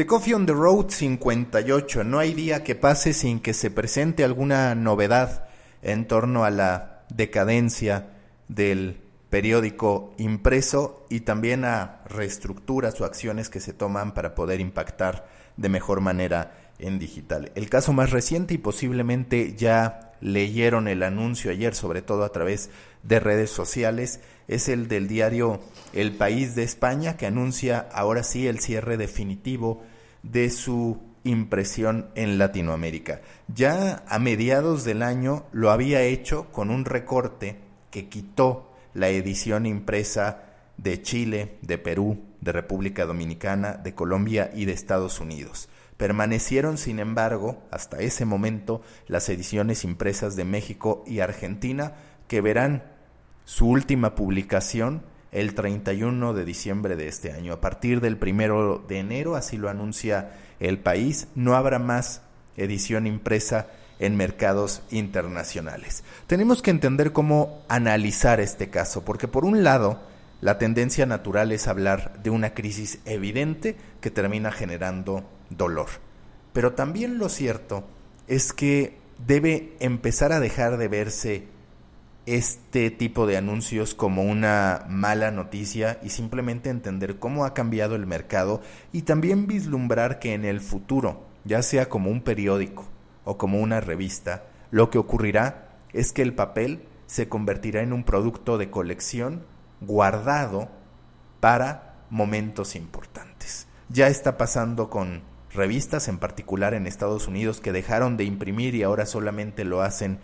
The Coffee on the Road 58. No hay día que pase sin que se presente alguna novedad en torno a la decadencia del periódico impreso y también a reestructuras o acciones que se toman para poder impactar de mejor manera en digital. El caso más reciente y posiblemente ya leyeron el anuncio ayer, sobre todo a través de redes sociales, es el del diario El País de España, que anuncia ahora sí el cierre definitivo de su impresión en Latinoamérica. Ya a mediados del año lo había hecho con un recorte que quitó la edición impresa de Chile, de Perú, de República Dominicana, de Colombia y de Estados Unidos. Permanecieron, sin embargo, hasta ese momento, las ediciones impresas de México y Argentina, que verán su última publicación el 31 de diciembre de este año. A partir del primero de enero, así lo anuncia el país, no habrá más edición impresa en mercados internacionales. Tenemos que entender cómo analizar este caso, porque por un lado, la tendencia natural es hablar de una crisis evidente que termina generando dolor. Pero también lo cierto es que debe empezar a dejar de verse este tipo de anuncios como una mala noticia y simplemente entender cómo ha cambiado el mercado y también vislumbrar que en el futuro, ya sea como un periódico o como una revista, lo que ocurrirá es que el papel se convertirá en un producto de colección guardado para momentos importantes. Ya está pasando con revistas, en particular en Estados Unidos, que dejaron de imprimir y ahora solamente lo hacen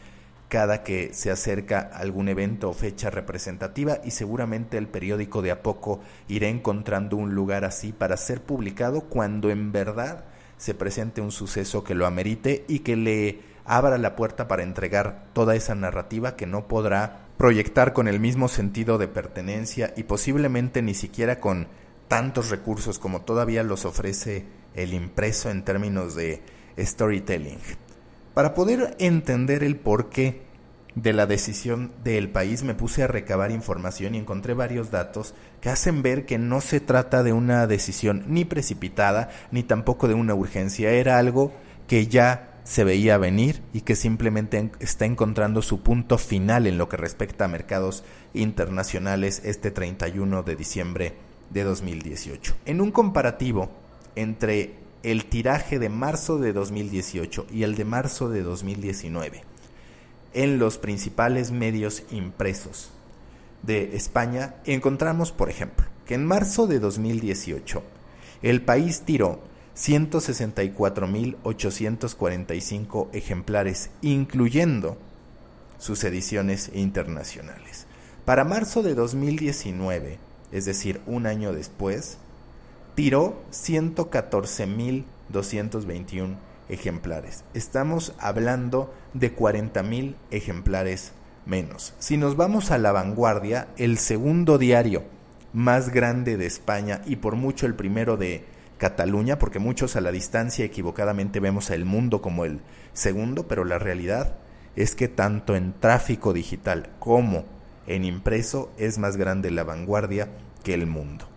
cada que se acerca algún evento o fecha representativa y seguramente el periódico de a poco irá encontrando un lugar así para ser publicado cuando en verdad se presente un suceso que lo amerite y que le abra la puerta para entregar toda esa narrativa que no podrá proyectar con el mismo sentido de pertenencia y posiblemente ni siquiera con tantos recursos como todavía los ofrece el impreso en términos de storytelling. Para poder entender el porqué de la decisión del país me puse a recabar información y encontré varios datos que hacen ver que no se trata de una decisión ni precipitada ni tampoco de una urgencia, era algo que ya se veía venir y que simplemente está encontrando su punto final en lo que respecta a mercados internacionales este 31 de diciembre de 2018. En un comparativo entre el tiraje de marzo de 2018 y el de marzo de 2019 en los principales medios impresos de España, encontramos, por ejemplo, que en marzo de 2018 el país tiró 164.845 ejemplares, incluyendo sus ediciones internacionales. Para marzo de 2019, es decir, un año después, tiró 114.221 ejemplares. Estamos hablando de 40.000 ejemplares menos. Si nos vamos a la vanguardia, el segundo diario más grande de España y por mucho el primero de Cataluña, porque muchos a la distancia equivocadamente vemos El Mundo como el segundo, pero la realidad es que tanto en tráfico digital como en impreso es más grande la vanguardia que el mundo.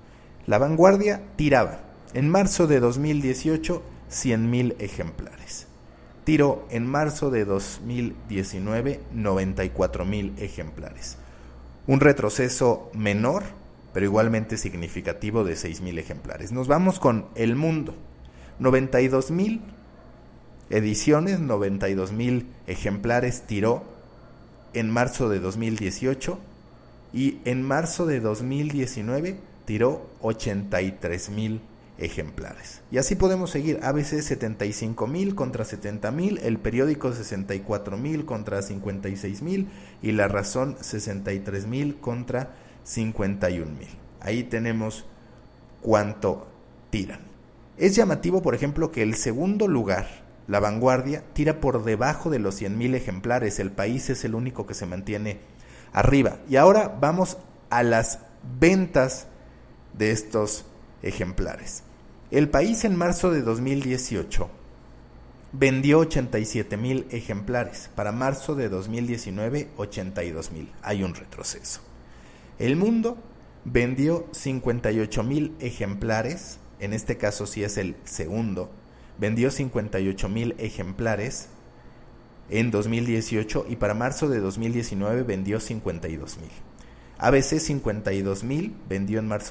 La vanguardia tiraba en marzo de 2018 100.000 ejemplares. Tiró en marzo de 2019 94.000 ejemplares. Un retroceso menor, pero igualmente significativo de 6.000 ejemplares. Nos vamos con El Mundo. 92.000 ediciones, 92.000 ejemplares tiró en marzo de 2018 y en marzo de 2019 tiró 83 mil ejemplares. Y así podemos seguir, ABC 75 mil contra 70 mil, el periódico 64 mil contra 56 mil y la razón 63 mil contra 51 mil. Ahí tenemos cuánto tiran. Es llamativo, por ejemplo, que el segundo lugar, la vanguardia, tira por debajo de los 100 mil ejemplares. El país es el único que se mantiene arriba. Y ahora vamos a las ventas de estos ejemplares. El país en marzo de 2018 vendió 87 mil ejemplares. Para marzo de 2019, 82 mil. Hay un retroceso. El mundo vendió 58 mil ejemplares en este caso sí es el segundo, vendió 58 mil ejemplares en 2018 y para marzo de 2019 vendió 52 mil. ABC 52 mil vendió en marzo